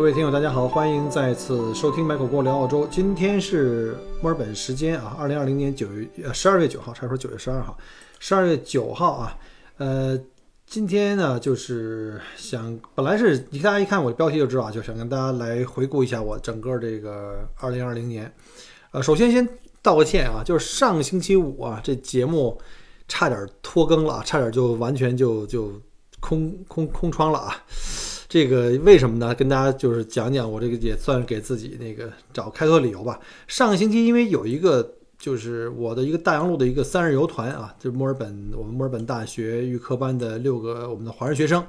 各位听友，大家好，欢迎再次收听麦克郭聊澳洲。今天是墨尔本时间啊，二零二零年九月呃十二月九号，差不多九月十二号，十二月九号啊。呃，今天呢，就是想本来是你大家一看我的标题就知道啊，就想跟大家来回顾一下我整个这个二零二零年。呃，首先先道个歉啊，就是上个星期五啊，这节目差点拖更了，差点就完全就就空空空窗了啊。这个为什么呢？跟大家就是讲讲，我这个也算是给自己那个找开脱理由吧。上个星期因为有一个就是我的一个大洋路的一个三日游团啊，就是墨尔本我们墨尔本大学预科班的六个我们的华人学生，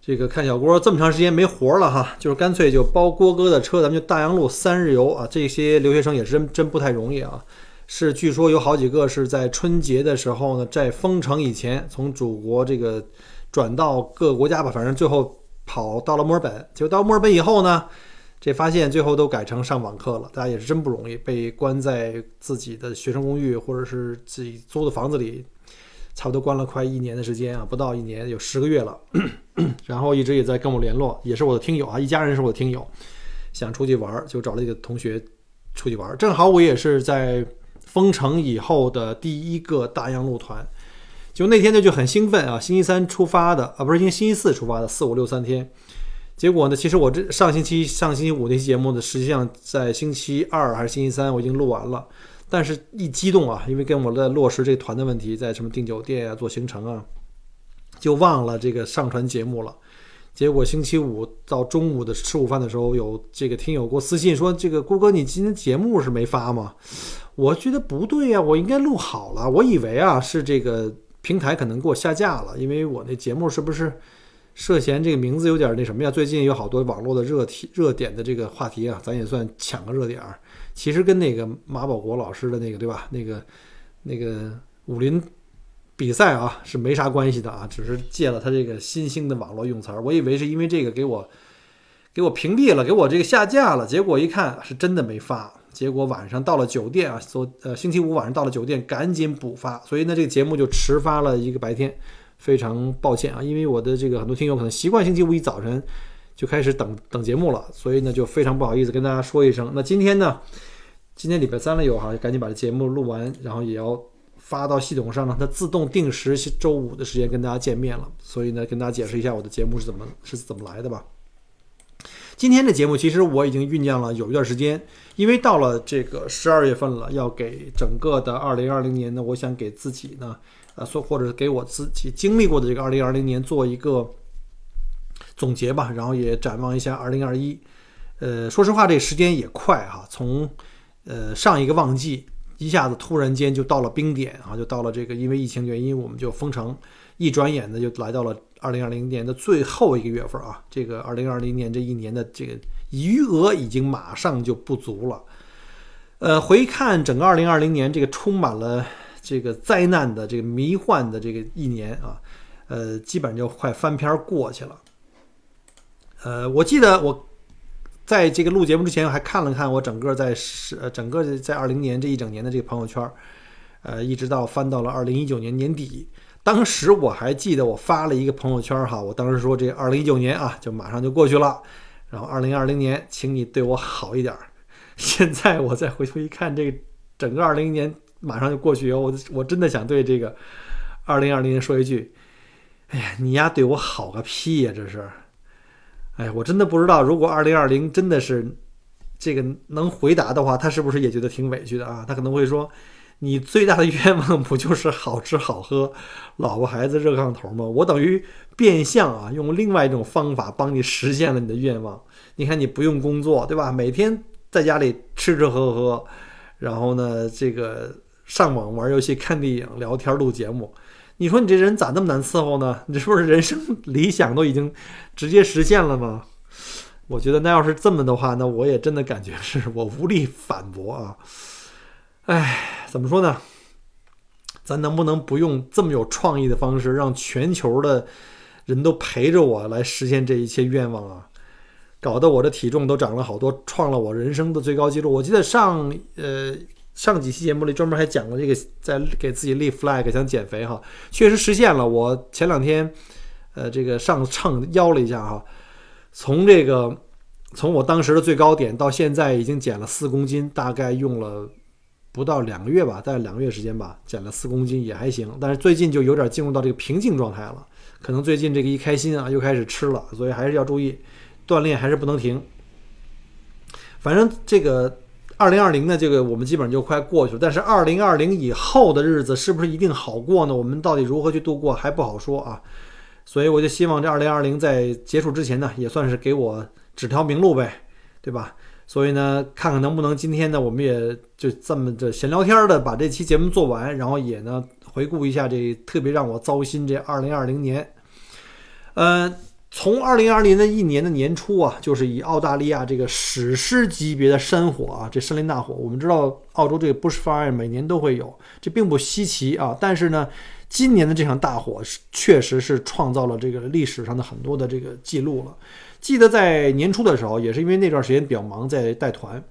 这个看小郭这么长时间没活了哈，就是干脆就包郭哥的车，咱们就大洋路三日游啊。这些留学生也是真真不太容易啊，是据说有好几个是在春节的时候呢，在封城以前从祖国这个转到各个国家吧，反正最后。跑到了墨尔本，就到墨尔本以后呢，这发现最后都改成上网课了。大家也是真不容易，被关在自己的学生公寓或者是自己租的房子里，差不多关了快一年的时间啊，不到一年，有十个月了。然后一直也在跟我联络，也是我的听友啊，一家人是我的听友，想出去玩，就找了一个同学出去玩。正好我也是在封城以后的第一个大洋路团。就那天呢就很兴奋啊，星期三出发的啊，不是星星期四出发的，四五六三天。结果呢，其实我这上星期上星期五那期节目呢，实际上在星期二还是星期三我已经录完了，但是一激动啊，因为跟我在落实这个团的问题，在什么订酒店啊、做行程啊，就忘了这个上传节目了。结果星期五到中午的吃午饭的时候，有这个听友给我私信说：“这个郭哥，你今天节目是没发吗？”我觉得不对呀，我应该录好了。我以为啊是这个。平台可能给我下架了，因为我那节目是不是涉嫌这个名字有点那什么呀？最近有好多网络的热题、热点的这个话题啊，咱也算抢个热点儿。其实跟那个马保国老师的那个对吧？那个那个武林比赛啊是没啥关系的啊，只是借了他这个新兴的网络用词儿。我以为是因为这个给我给我屏蔽了，给我这个下架了，结果一看是真的没发。结果晚上到了酒店啊，昨呃星期五晚上到了酒店，赶紧补发，所以呢这个节目就迟发了一个白天，非常抱歉啊，因为我的这个很多听友可能习惯星期五一早晨就开始等等节目了，所以呢就非常不好意思跟大家说一声。那今天呢，今天礼拜三了有哈，赶紧把这节目录完，然后也要发到系统上，让它自动定时周五的时间跟大家见面了。所以呢，跟大家解释一下我的节目是怎么是怎么来的吧。今天的节目其实我已经酝酿了有一段时间，因为到了这个十二月份了，要给整个的二零二零年呢，我想给自己呢，呃，说或者给我自己经历过的这个二零二零年做一个总结吧，然后也展望一下二零二一。呃，说实话，这时间也快哈，从呃上一个旺季一下子突然间就到了冰点啊，就到了这个因为疫情原因我们就封城，一转眼呢就来到了。二零二零年的最后一个月份啊，这个二零二零年这一年的这个余额已经马上就不足了。呃，回看整个二零二零年这个充满了这个灾难的这个迷幻的这个一年啊，呃，基本就快翻篇过去了。呃，我记得我在这个录节目之前还看了看我整个在是呃整个在二零年这一整年的这个朋友圈，呃，一直到翻到了二零一九年年底。当时我还记得我发了一个朋友圈哈，我当时说这二零一九年啊就马上就过去了，然后二零二零年请你对我好一点儿。现在我再回头一看，这个整个二零年马上就过去以后，我我真的想对这个二零二零年说一句：哎呀，你丫对我好个屁呀！这是，哎呀，我真的不知道，如果二零二零真的是这个能回答的话，他是不是也觉得挺委屈的啊？他可能会说。你最大的愿望不就是好吃好喝，老婆孩子热炕头吗？我等于变相啊，用另外一种方法帮你实现了你的愿望。你看，你不用工作，对吧？每天在家里吃吃喝喝，然后呢，这个上网玩游戏、看电影、聊天、录节目。你说你这人咋那么难伺候呢？你是不是人生理想都已经直接实现了吗？我觉得那要是这么的话，那我也真的感觉是我无力反驳啊。哎，怎么说呢？咱能不能不用这么有创意的方式，让全球的人都陪着我来实现这一切愿望啊？搞得我的体重都长了好多，创了我人生的最高纪录。我记得上呃上几期节目里专门还讲过这个，在给自己立 flag 想减肥哈，确实实现了。我前两天呃这个上秤腰了一下哈，从这个从我当时的最高点到现在已经减了四公斤，大概用了。不到两个月吧，大概两个月时间吧，减了四公斤也还行。但是最近就有点进入到这个瓶颈状态了，可能最近这个一开心啊，又开始吃了，所以还是要注意锻炼，还是不能停。反正这个二零二零呢，这个我们基本上就快过去了。但是二零二零以后的日子是不是一定好过呢？我们到底如何去度过还不好说啊。所以我就希望这二零二零在结束之前呢，也算是给我指条明路呗，对吧？所以呢，看看能不能今天呢，我们也就这么着闲聊天的把这期节目做完，然后也呢回顾一下这特别让我糟心这二零二零年。呃，从二零二零的一年的年初啊，就是以澳大利亚这个史诗级别的山火啊，这森林大火，我们知道澳洲这个 bushfire 每年都会有，这并不稀奇啊。但是呢，今年的这场大火是确实是创造了这个历史上的很多的这个记录了。记得在年初的时候，也是因为那段时间比较忙，在带团，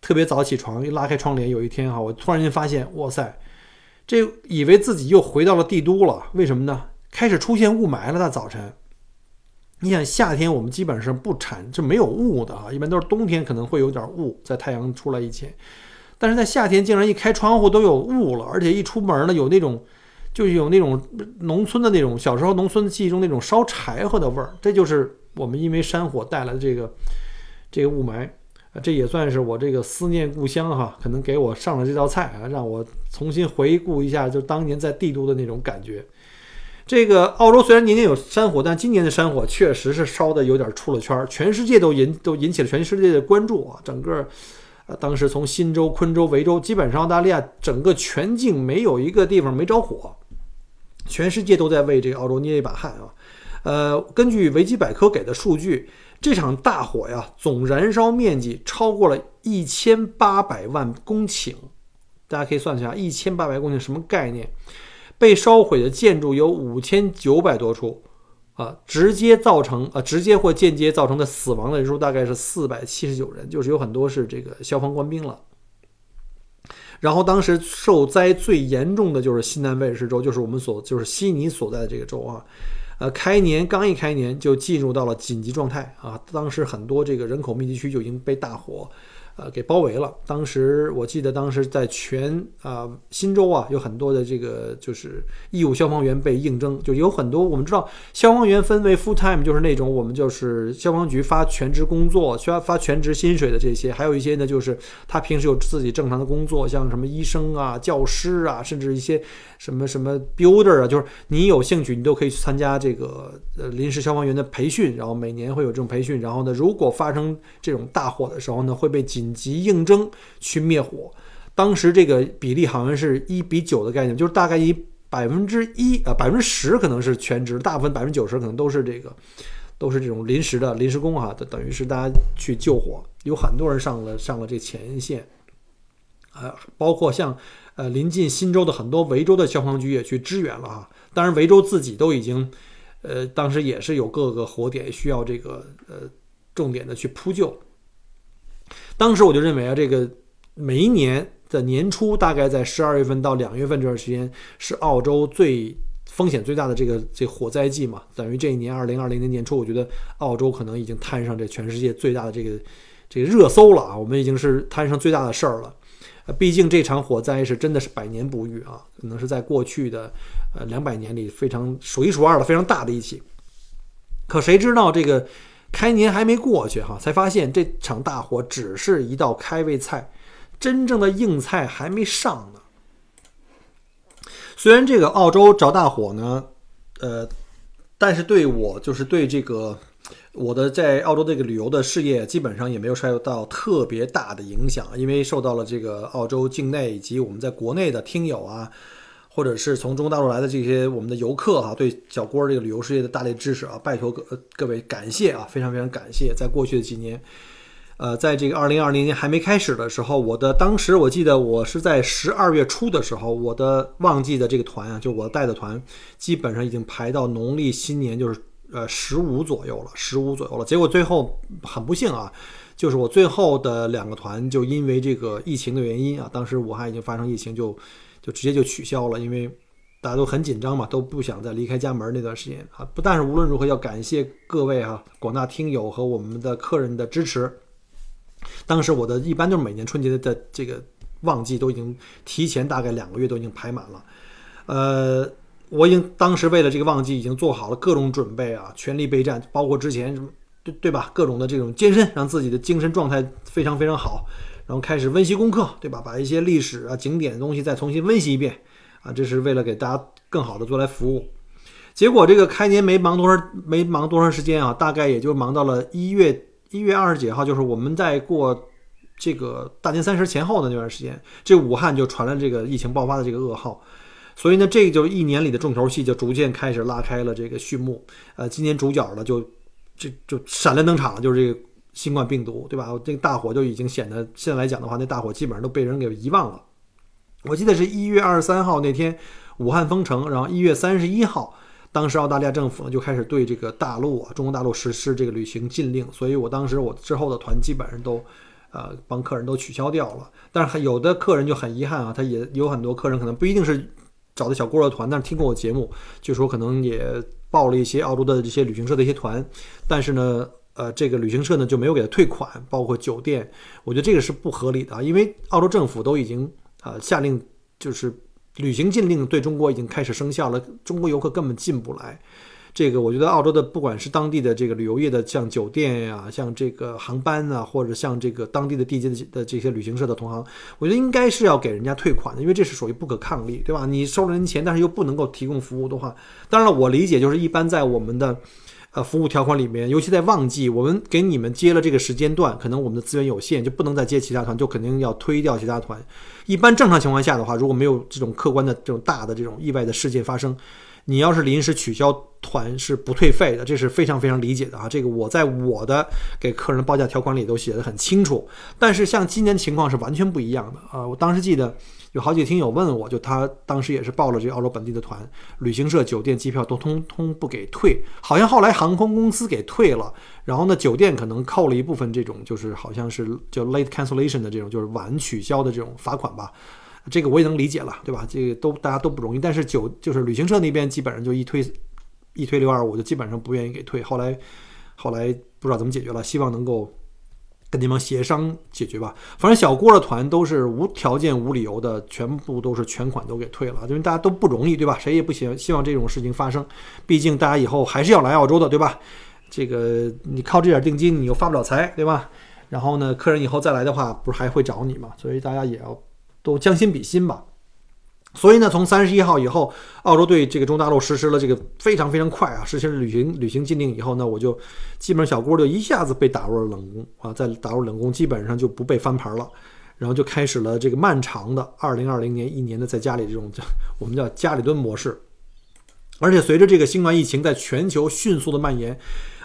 特别早起床，一拉开窗帘，有一天哈，我突然间发现，哇塞，这以为自己又回到了帝都了。为什么呢？开始出现雾霾了。大早晨，你想夏天我们基本上不产就没有雾的啊，一般都是冬天可能会有点雾在太阳出来以前，但是在夏天竟然一开窗户都有雾了，而且一出门呢有那种，就有那种农村的那种小时候农村记忆中那种烧柴火的味儿，这就是。我们因为山火带来的这个这个雾霾啊，这也算是我这个思念故乡哈，可能给我上了这道菜啊，让我重新回顾一下就当年在帝都的那种感觉。这个澳洲虽然年年有山火，但今年的山火确实是烧的有点出了圈儿，全世界都引都引起了全世界的关注啊。整个呃，当时从新州、昆州、维州，基本上澳大利亚整个全境没有一个地方没着火，全世界都在为这个澳洲捏一把汗啊。呃，根据维基百科给的数据，这场大火呀，总燃烧面积超过了一千八百万公顷。大家可以算一下，一千八百公顷什么概念？被烧毁的建筑有五千九百多处，啊，直接造成啊，直接或间接造成的死亡的人数大概是四百七十九人，就是有很多是这个消防官兵了。然后当时受灾最严重的就是西南威尔士州，就是我们所就是悉尼所在的这个州啊。呃，开年刚一开年就进入到了紧急状态啊！当时很多这个人口密集区就已经被大火。呃，给包围了。当时我记得，当时在全啊新州啊，有很多的这个就是义务消防员被应征，就有很多。我们知道，消防员分为 full time，就是那种我们就是消防局发全职工作、需要发全职薪水的这些；还有一些呢，就是他平时有自己正常的工作，像什么医生啊、教师啊，甚至一些什么什么 builder 啊，就是你有兴趣，你都可以去参加这个呃临时消防员的培训。然后每年会有这种培训。然后呢，如果发生这种大火的时候呢，会被紧急应征去灭火，当时这个比例好像是一比九的概念，就是大概以百分之一啊百分之十可能是全职，大部分百分之九十可能都是这个都是这种临时的临时工哈，等于是大家去救火，有很多人上了上了这前线，啊，包括像呃临近新州的很多维州的消防局也去支援了啊，当然维州自己都已经呃当时也是有各个火点需要这个呃重点的去扑救。当时我就认为啊，这个每一年的年初，大概在十二月份到两月份这段时间，是澳洲最风险最大的这个这火灾季嘛。等于这一年二零二零年年初，我觉得澳洲可能已经摊上这全世界最大的这个这个热搜了啊。我们已经是摊上最大的事儿了。毕竟这场火灾是真的是百年不遇啊，可能是在过去的呃两百年里非常数一数二的非常大的一起。可谁知道这个？开年还没过去哈，才发现这场大火只是一道开胃菜，真正的硬菜还没上呢。虽然这个澳洲着大火呢，呃，但是对我就是对这个我的在澳洲这个旅游的事业，基本上也没有受到特别大的影响，因为受到了这个澳洲境内以及我们在国内的听友啊。或者是从中国大陆来的这些我们的游客哈，对小郭这个旅游事业的大力支持啊，拜托各各位感谢啊，非常非常感谢。在过去的几年，呃，在这个二零二零年还没开始的时候，我的当时我记得我是在十二月初的时候，我的旺季的这个团啊，就我带的团，基本上已经排到农历新年就是呃十五左右了，十五左右了。结果最后很不幸啊，就是我最后的两个团就因为这个疫情的原因啊，当时武汉已经发生疫情就。就直接就取消了，因为大家都很紧张嘛，都不想再离开家门那段时间啊。不但是无论如何要感谢各位哈广大听友和我们的客人的支持。当时我的一般就是每年春节的这个旺季都已经提前大概两个月都已经排满了，呃，我已经当时为了这个旺季已经做好了各种准备啊，全力备战，包括之前什么对对吧，各种的这种健身，让自己的精神状态非常非常好。然后开始温习功课，对吧？把一些历史啊、景点的东西再重新温习一遍，啊，这是为了给大家更好的做来服务。结果这个开年没忙多少，没忙多长时间啊，大概也就忙到了一月一月二十几号，就是我们在过这个大年三十前后的那段时间，这武汉就传来这个疫情爆发的这个噩耗。所以呢，这个就一年里的重头戏就逐渐开始拉开了这个序幕。呃，今年主角呢就这就闪亮登场了，就是这个。新冠病毒，对吧？这个大火就已经显得现在来讲的话，那大火基本上都被人给遗忘了。我记得是一月二十三号那天，武汉封城，然后一月三十一号，当时澳大利亚政府呢就开始对这个大陆啊，中国大陆实施这个旅行禁令。所以我当时我之后的团基本上都，呃，帮客人都取消掉了。但是有的客人就很遗憾啊，他也有很多客人可能不一定是找的小郭的团，但是听过我节目，就说可能也报了一些澳洲的这些旅行社的一些团，但是呢。呃，这个旅行社呢就没有给他退款，包括酒店，我觉得这个是不合理的，因为澳洲政府都已经呃下令，就是旅行禁令对中国已经开始生效了，中国游客根本进不来。这个我觉得澳洲的不管是当地的这个旅游业的，像酒店呀，像这个航班啊，或者像这个当地的地接的这些旅行社的同行，我觉得应该是要给人家退款的，因为这是属于不可抗力，对吧？你收了人钱，但是又不能够提供服务的话，当然了，我理解就是一般在我们的。呃，服务条款里面，尤其在旺季，我们给你们接了这个时间段，可能我们的资源有限，就不能再接其他团，就肯定要推掉其他团。一般正常情况下的话，如果没有这种客观的这种大的这种意外的事件发生，你要是临时取消团是不退费的，这是非常非常理解的啊。这个我在我的给客人报价条款里都写的很清楚。但是像今年情况是完全不一样的啊，我当时记得。有好几个听友问我，就他当时也是报了这澳洲本地的团，旅行社、酒店、机票都通通不给退，好像后来航空公司给退了，然后呢，酒店可能扣了一部分这种，就是好像是叫 late cancellation 的这种，就是晚取消的这种罚款吧。这个我也能理解了，对吧？这个都大家都不容易，但是酒就是旅行社那边基本上就一推一推六二五，就基本上不愿意给退。后来后来不知道怎么解决了，希望能够。跟你们协商解决吧。反正小郭的团都是无条件、无理由的，全部都是全款都给退了，因为大家都不容易，对吧？谁也不希希望这种事情发生。毕竟大家以后还是要来澳洲的，对吧？这个你靠这点定金，你又发不了财，对吧？然后呢，客人以后再来的话，不是还会找你吗？所以大家也要都将心比心吧。所以呢，从三十一号以后，澳洲对这个中大陆实施了这个非常非常快啊，实行旅行旅行禁令以后呢，我就基本上小郭就一下子被打入了冷宫啊，在打入冷宫，基本上就不被翻盘了，然后就开始了这个漫长的二零二零年一年的在家里这种叫 我们叫家里蹲模式，而且随着这个新冠疫情在全球迅速的蔓延。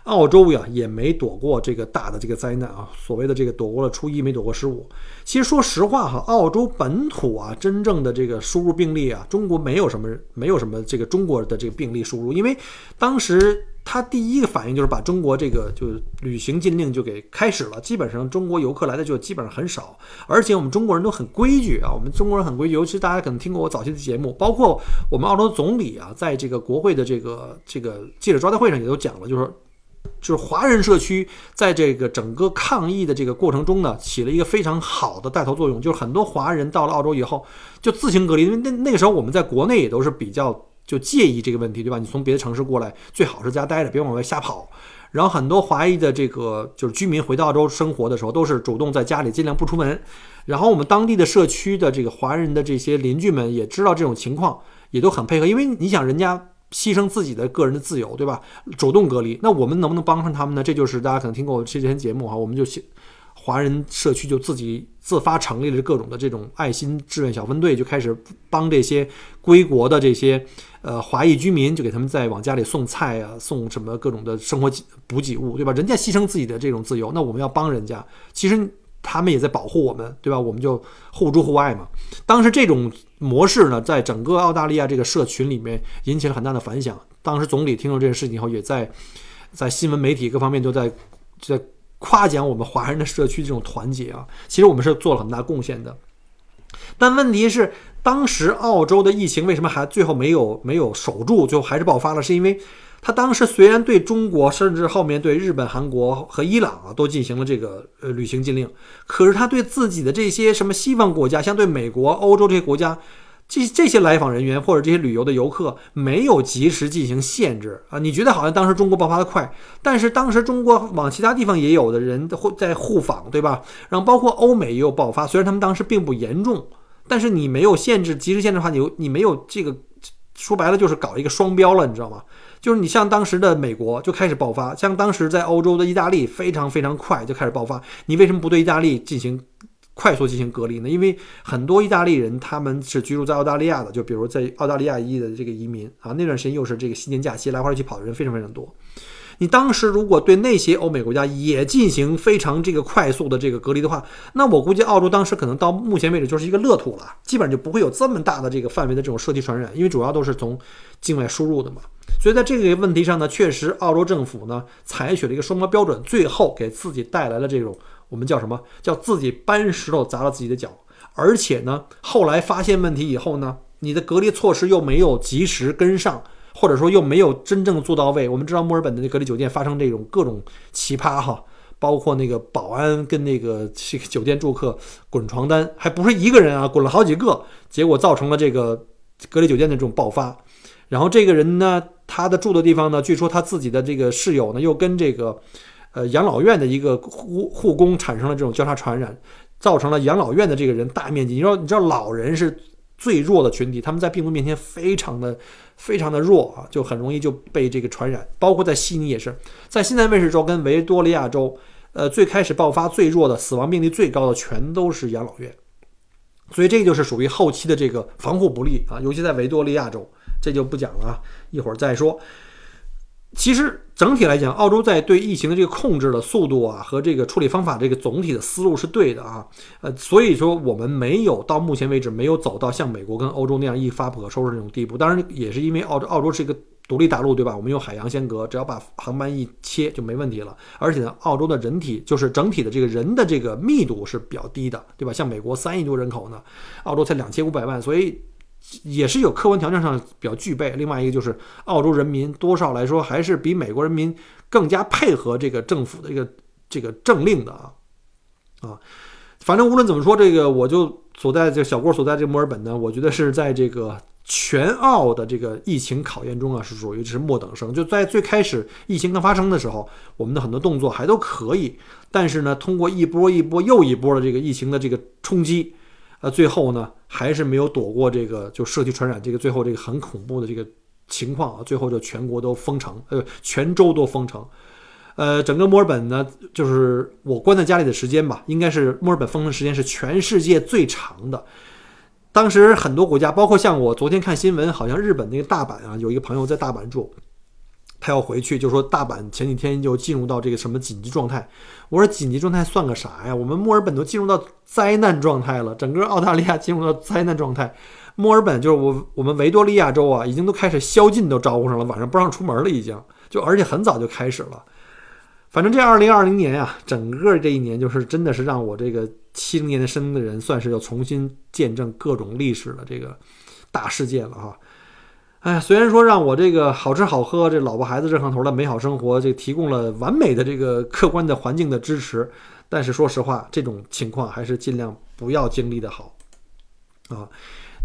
澳洲呀，也没躲过这个大的这个灾难啊。所谓的这个躲过了初一，没躲过十五。其实说实话哈，澳洲本土啊，真正的这个输入病例啊，中国没有什么，没有什么这个中国的这个病例输入。因为当时他第一个反应就是把中国这个就是旅行禁令就给开始了，基本上中国游客来的就基本上很少。而且我们中国人都很规矩啊，我们中国人很规矩，尤其大家可能听过我早期的节目，包括我们澳洲总理啊，在这个国会的这个这个记者招待会上也都讲了，就是。就是华人社区在这个整个抗疫的这个过程中呢，起了一个非常好的带头作用。就是很多华人到了澳洲以后，就自行隔离，因为那那个时候我们在国内也都是比较就介意这个问题，对吧？你从别的城市过来，最好是家待着，别往外瞎跑。然后很多华裔的这个就是居民回到澳洲生活的时候，都是主动在家里尽量不出门。然后我们当地的社区的这个华人的这些邻居们也知道这种情况，也都很配合，因为你想人家。牺牲自己的个人的自由，对吧？主动隔离，那我们能不能帮上他们呢？这就是大家可能听过我之前节目哈，我们就华人社区就自己自发成立了各种的这种爱心志愿小分队，就开始帮这些归国的这些呃华裔居民，就给他们在往家里送菜啊，送什么各种的生活补给物，对吧？人家牺牲自己的这种自由，那我们要帮人家，其实他们也在保护我们，对吧？我们就互助互爱嘛。当时这种模式呢，在整个澳大利亚这个社群里面引起了很大的反响。当时总理听到这件事情以后，也在在新闻媒体各方面都在在。夸奖我们华人的社区这种团结啊，其实我们是做了很大贡献的。但问题是，当时澳洲的疫情为什么还最后没有没有守住，最后还是爆发了？是因为他当时虽然对中国，甚至后面对日本、韩国和伊朗啊都进行了这个呃旅行禁令，可是他对自己的这些什么西方国家，像对美国、欧洲这些国家。这这些来访人员或者这些旅游的游客没有及时进行限制啊？你觉得好像当时中国爆发的快，但是当时中国往其他地方也有的人会在互访，对吧？然后包括欧美也有爆发，虽然他们当时并不严重，但是你没有限制及时限制的话，你你没有这个说白了就是搞一个双标了，你知道吗？就是你像当时的美国就开始爆发，像当时在欧洲的意大利非常非常快就开始爆发，你为什么不对意大利进行？快速进行隔离呢？因为很多意大利人他们是居住在澳大利亚的，就比如在澳大利亚裔的这个移民啊，那段时间又是这个新年假期，来回去跑的人非常非常多。你当时如果对那些欧美国家也进行非常这个快速的这个隔离的话，那我估计澳洲当时可能到目前为止就是一个乐土了，基本上就不会有这么大的这个范围的这种社区传染，因为主要都是从境外输入的嘛。所以在这个问题上呢，确实澳洲政府呢采取了一个双标标准，最后给自己带来了这种。我们叫什么叫自己搬石头砸了自己的脚？而且呢，后来发现问题以后呢，你的隔离措施又没有及时跟上，或者说又没有真正做到位。我们知道墨尔本的那隔离酒店发生这种各种奇葩哈，包括那个保安跟那个 酒店住客滚床单，还不是一个人啊，滚了好几个，结果造成了这个隔离酒店的这种爆发。然后这个人呢，他的住的地方呢，据说他自己的这个室友呢，又跟这个。呃，养老院的一个护护工产生了这种交叉传染，造成了养老院的这个人大面积。你知道，你知道老人是最弱的群体，他们在病毒面前非常的非常的弱啊，就很容易就被这个传染。包括在悉尼也是，在新南威尔士州跟维多利亚州，呃，最开始爆发最弱的、死亡病例最高的，全都是养老院。所以这就是属于后期的这个防护不力啊，尤其在维多利亚州，这就不讲了啊，一会儿再说。其实整体来讲，澳洲在对疫情的这个控制的速度啊，和这个处理方法这个总体的思路是对的啊。呃，所以说我们没有到目前为止没有走到像美国跟欧洲那样一发不可收拾那种地步。当然，也是因为澳洲澳洲是一个独立大陆，对吧？我们用海洋先隔，只要把航班一切就没问题了。而且呢，澳洲的人体就是整体的这个人的这个密度是比较低的，对吧？像美国三亿多人口呢，澳洲才两千五百万，所以。也是有客观条件上比较具备，另外一个就是澳洲人民多少来说还是比美国人民更加配合这个政府的一个这个政令的啊啊，反正无论怎么说，这个我就所在这小郭所在这墨尔本呢，我觉得是在这个全澳的这个疫情考验中啊，是属于是末等生。就在最开始疫情刚发生的时候，我们的很多动作还都可以，但是呢，通过一波一波又一波的这个疫情的这个冲击。呃，最后呢，还是没有躲过这个就社区传染这个最后这个很恐怖的这个情况啊，最后就全国都封城，呃，全州都封城。呃，整个墨尔本呢，就是我关在家里的时间吧，应该是墨尔本封城时间是全世界最长的。当时很多国家，包括像我昨天看新闻，好像日本那个大阪啊，有一个朋友在大阪住。他要回去，就说大阪前几天就进入到这个什么紧急状态。我说紧急状态算个啥呀？我们墨尔本都进入到灾难状态了，整个澳大利亚进入到灾难状态。墨尔本就是我我们维多利亚州啊，已经都开始宵禁都招呼上了，晚上不让出门了，已经就而且很早就开始了。反正这二零二零年啊，整个这一年就是真的是让我这个七零年的生的人，算是要重新见证各种历史的这个大事件了哈。哎，虽然说让我这个好吃好喝，这老婆孩子热炕头的美好生活，这提供了完美的这个客观的环境的支持，但是说实话，这种情况还是尽量不要经历的好。啊，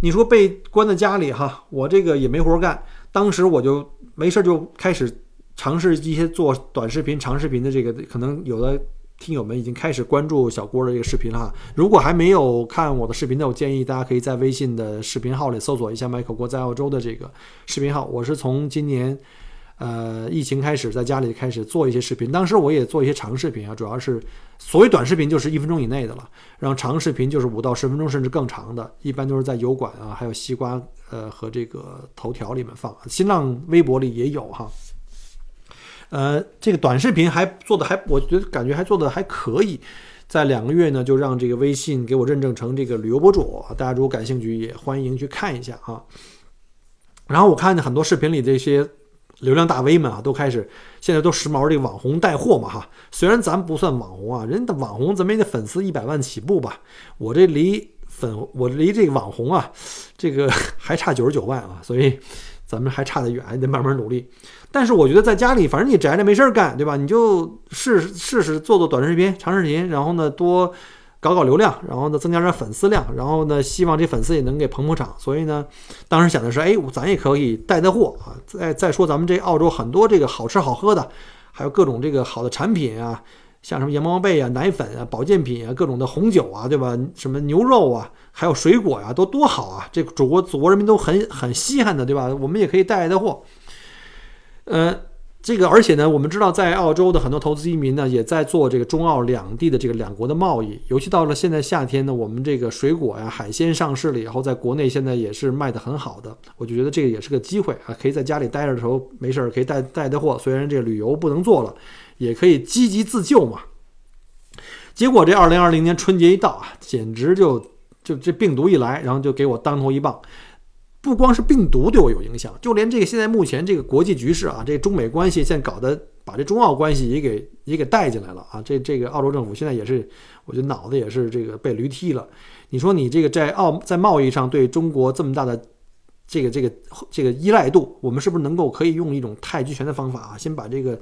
你说被关在家里哈，我这个也没活干，当时我就没事就开始尝试一些做短视频、长视频的这个，可能有的。听友们已经开始关注小郭的这个视频了哈。如果还没有看我的视频的，我建议大家可以在微信的视频号里搜索一下 Michael 郭在澳洲的这个视频号。我是从今年，呃，疫情开始，在家里开始做一些视频。当时我也做一些长视频啊，主要是所谓短视频就是一分钟以内的了，然后长视频就是五到十分钟甚至更长的，一般都是在油管啊，还有西瓜呃和这个头条里面放，新浪微博里也有哈。呃，这个短视频还做的还，我觉得感觉还做的还可以。在两个月呢，就让这个微信给我认证成这个旅游博主，大家如果感兴趣，也欢迎去看一下啊。然后我看见很多视频里这些流量大 V 们啊，都开始现在都时髦这个网红带货嘛哈。虽然咱不算网红啊，人家的网红咱们也得粉丝一百万起步吧。我这离粉我离这个网红啊，这个 还差九十九万啊，所以咱们还差得远，得慢慢努力。但是我觉得在家里，反正你宅着没事儿干，对吧？你就试试试做做短视频、长视频，然后呢多搞搞流量，然后呢增加点粉丝量，然后呢希望这粉丝也能给捧捧场。所以呢，当时想的是，哎，咱也可以带带货啊。再再说咱们这澳洲很多这个好吃好喝的，还有各种这个好的产品啊，像什么羊毛被啊、奶粉啊、保健品啊、各种的红酒啊，对吧？什么牛肉啊，还有水果呀，都多好啊！这个祖国祖国人民都很很稀罕的，对吧？我们也可以带带货。嗯，这个而且呢，我们知道在澳洲的很多投资移民呢，也在做这个中澳两地的这个两国的贸易。尤其到了现在夏天呢，我们这个水果呀、海鲜上市了以后，在国内现在也是卖的很好的。我就觉得这个也是个机会啊，可以在家里待着的时候没事儿可以带带带货。虽然这个旅游不能做了，也可以积极自救嘛。结果这二零二零年春节一到啊，简直就就这病毒一来，然后就给我当头一棒。不光是病毒对我有影响，就连这个现在目前这个国际局势啊，这中美关系现在搞得把这中澳关系也给也给带进来了啊。这这个澳洲政府现在也是，我觉得脑子也是这个被驴踢了。你说你这个在澳在贸易上对中国这么大的这个这个这个依赖度，我们是不是能够可以用一种太极拳的方法啊，先把这个。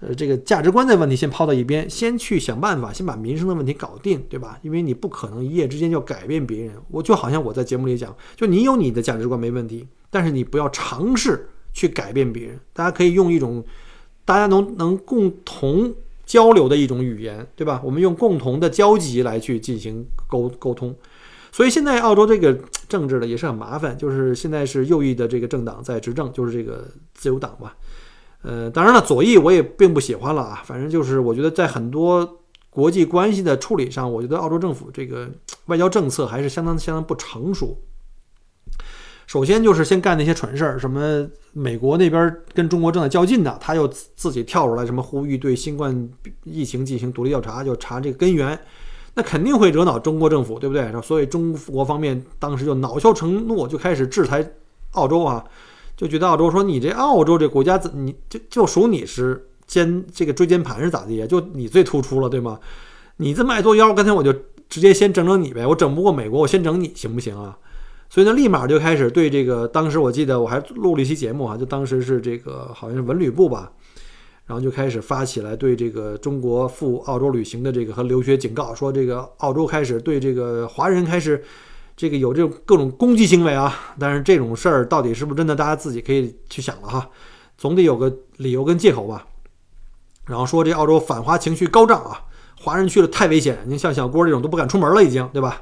呃，这个价值观的问题先抛到一边，先去想办法，先把民生的问题搞定，对吧？因为你不可能一夜之间就改变别人。我就好像我在节目里讲，就你有你的价值观没问题，但是你不要尝试去改变别人。大家可以用一种大家能能共同交流的一种语言，对吧？我们用共同的交集来去进行沟沟通。所以现在澳洲这个政治呢也是很麻烦，就是现在是右翼的这个政党在执政，就是这个自由党吧。呃，当然了，左翼我也并不喜欢了啊。反正就是，我觉得在很多国际关系的处理上，我觉得澳洲政府这个外交政策还是相当相当不成熟。首先就是先干那些蠢事儿，什么美国那边跟中国正在较劲呢，他又自己跳出来，什么呼吁对新冠疫情进行独立调查，就查这个根源，那肯定会惹恼中国政府，对不对？所以中国方面当时就恼羞成怒，就开始制裁澳洲啊。就觉得澳洲说你这澳洲这国家怎你就就属你是肩这个椎间盘是咋地呀？就你最突出了对吗？你这么爱作妖，刚才我就直接先整整你呗，我整不过美国，我先整你行不行啊？所以呢，立马就开始对这个当时我记得我还录了一期节目啊，就当时是这个好像是文旅部吧，然后就开始发起来对这个中国赴澳洲旅行的这个和留学警告，说这个澳洲开始对这个华人开始。这个有这种各种攻击行为啊，但是这种事儿到底是不是真的，大家自己可以去想了哈，总得有个理由跟借口吧。然后说这澳洲反华情绪高涨啊，华人去了太危险，你像小郭这种都不敢出门了，已经对吧？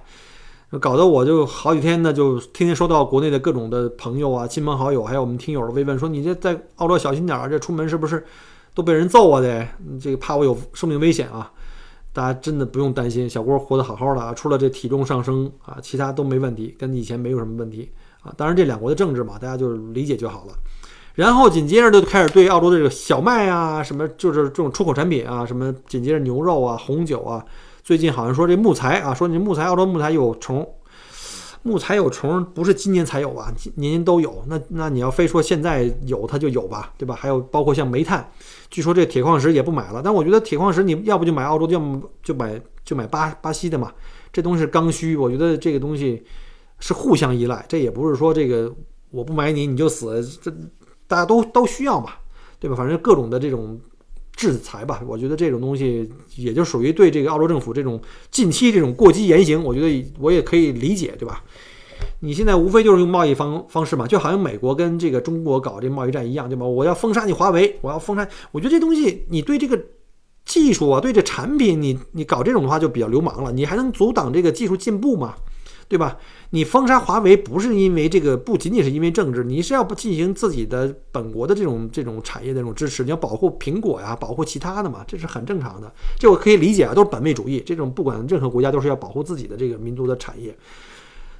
搞得我就好几天呢，就天天收到国内的各种的朋友啊、亲朋好友，还有我们听友的慰问，说你这在澳洲小心点儿，这出门是不是都被人揍啊？得这个怕我有生命危险啊。大家真的不用担心，小郭活得好好的啊，除了这体重上升啊，其他都没问题，跟以前没有什么问题啊。当然，这两国的政治嘛，大家就理解就好了。然后紧接着就开始对澳洲的这个小麦啊，什么就是这种出口产品啊，什么紧接着牛肉啊、红酒啊，最近好像说这木材啊，说你木材澳洲木材有虫，木材有虫不是今年才有吧？年年都有。那那你要非说现在有它就有吧，对吧？还有包括像煤炭。据说这铁矿石也不买了，但我觉得铁矿石你要不就买澳洲，要么就买就买巴巴西的嘛。这东西是刚需，我觉得这个东西是互相依赖，这也不是说这个我不买你你就死，这大家都都需要嘛，对吧？反正各种的这种制裁吧，我觉得这种东西也就属于对这个澳洲政府这种近期这种过激言行，我觉得我也可以理解，对吧？你现在无非就是用贸易方方式嘛，就好像美国跟这个中国搞这贸易战一样，对吧？我要封杀你华为，我要封杀。我觉得这东西，你对这个技术啊，对这产品，你你搞这种的话就比较流氓了。你还能阻挡这个技术进步吗？对吧？你封杀华为不是因为这个，不仅仅是因为政治，你是要不进行自己的本国的这种这种产业的这种支持，你要保护苹果呀，保护其他的嘛，这是很正常的，这我可以理解啊，都是本位主义，这种不管任何国家都是要保护自己的这个民族的产业。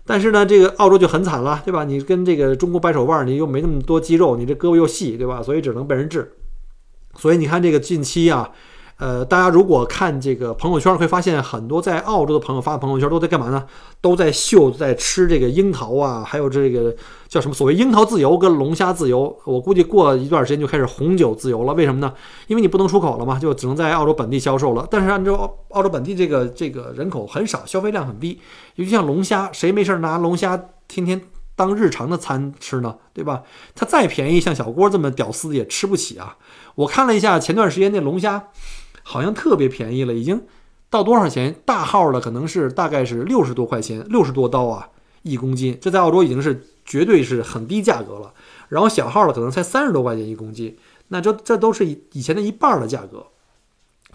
但是呢，这个澳洲就很惨了，对吧？你跟这个中国掰手腕，你又没那么多肌肉，你这胳膊又细，对吧？所以只能被人治。所以你看这个近期啊。呃，大家如果看这个朋友圈，会发现很多在澳洲的朋友发的朋友圈都在干嘛呢？都在秀，在吃这个樱桃啊，还有这个叫什么所谓樱桃自由跟龙虾自由。我估计过一段时间就开始红酒自由了。为什么呢？因为你不能出口了嘛，就只能在澳洲本地销售了。但是按照澳洲本地这个这个人口很少，消费量很低，尤其像龙虾，谁没事拿龙虾天天当日常的餐吃呢？对吧？它再便宜，像小郭这么屌丝也吃不起啊。我看了一下前段时间那龙虾。好像特别便宜了，已经到多少钱？大号的可能是大概是六十多块钱，六十多刀啊，一公斤。这在澳洲已经是绝对是很低价格了。然后小号的可能才三十多块钱一公斤，那这这都是以前的一半的价格。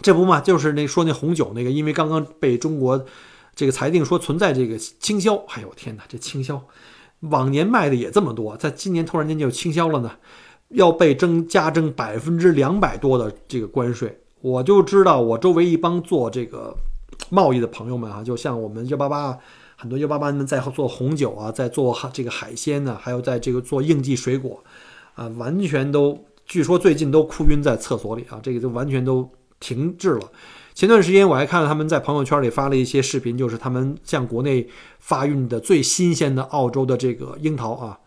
这不嘛，就是那说那红酒那个，因为刚刚被中国这个裁定说存在这个倾销。哎呦天哪，这倾销，往年卖的也这么多，在今年突然间就倾销了呢，要被征加征百分之两百多的这个关税。我就知道，我周围一帮做这个贸易的朋友们啊，就像我们幺八八很多幺八八们在做红酒啊，在做这个海鲜呢，还有在这个做应季水果，啊，完全都据说最近都哭晕在厕所里啊，这个就完全都停滞了。前段时间我还看到他们在朋友圈里发了一些视频，就是他们向国内发运的最新鲜的澳洲的这个樱桃啊。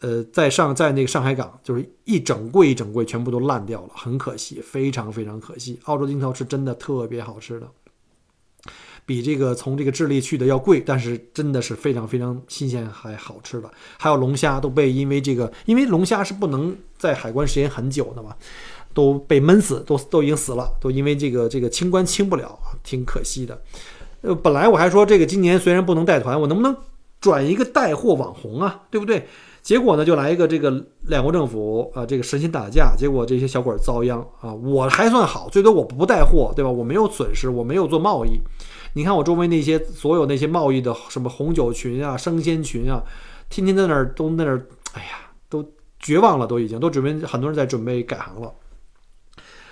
呃，在上在那个上海港，就是一整柜一整柜全部都烂掉了，很可惜，非常非常可惜。澳洲樱桃是真的特别好吃的，比这个从这个智利去的要贵，但是真的是非常非常新鲜还好吃的。还有龙虾都被因为这个，因为龙虾是不能在海关时间很久的嘛，都被闷死，都都已经死了，都因为这个这个清关清不了，挺可惜的。呃，本来我还说这个今年虽然不能带团，我能不能转一个带货网红啊，对不对？结果呢，就来一个这个两国政府啊，这个神仙打架，结果这些小鬼遭殃啊！我还算好，最多我不带货，对吧？我没有损失，我没有做贸易。你看我周围那些所有那些贸易的什么红酒群啊、生鲜群啊，天天在那儿都在那儿，哎呀，都绝望了，都已经都准备很多人在准备改行了。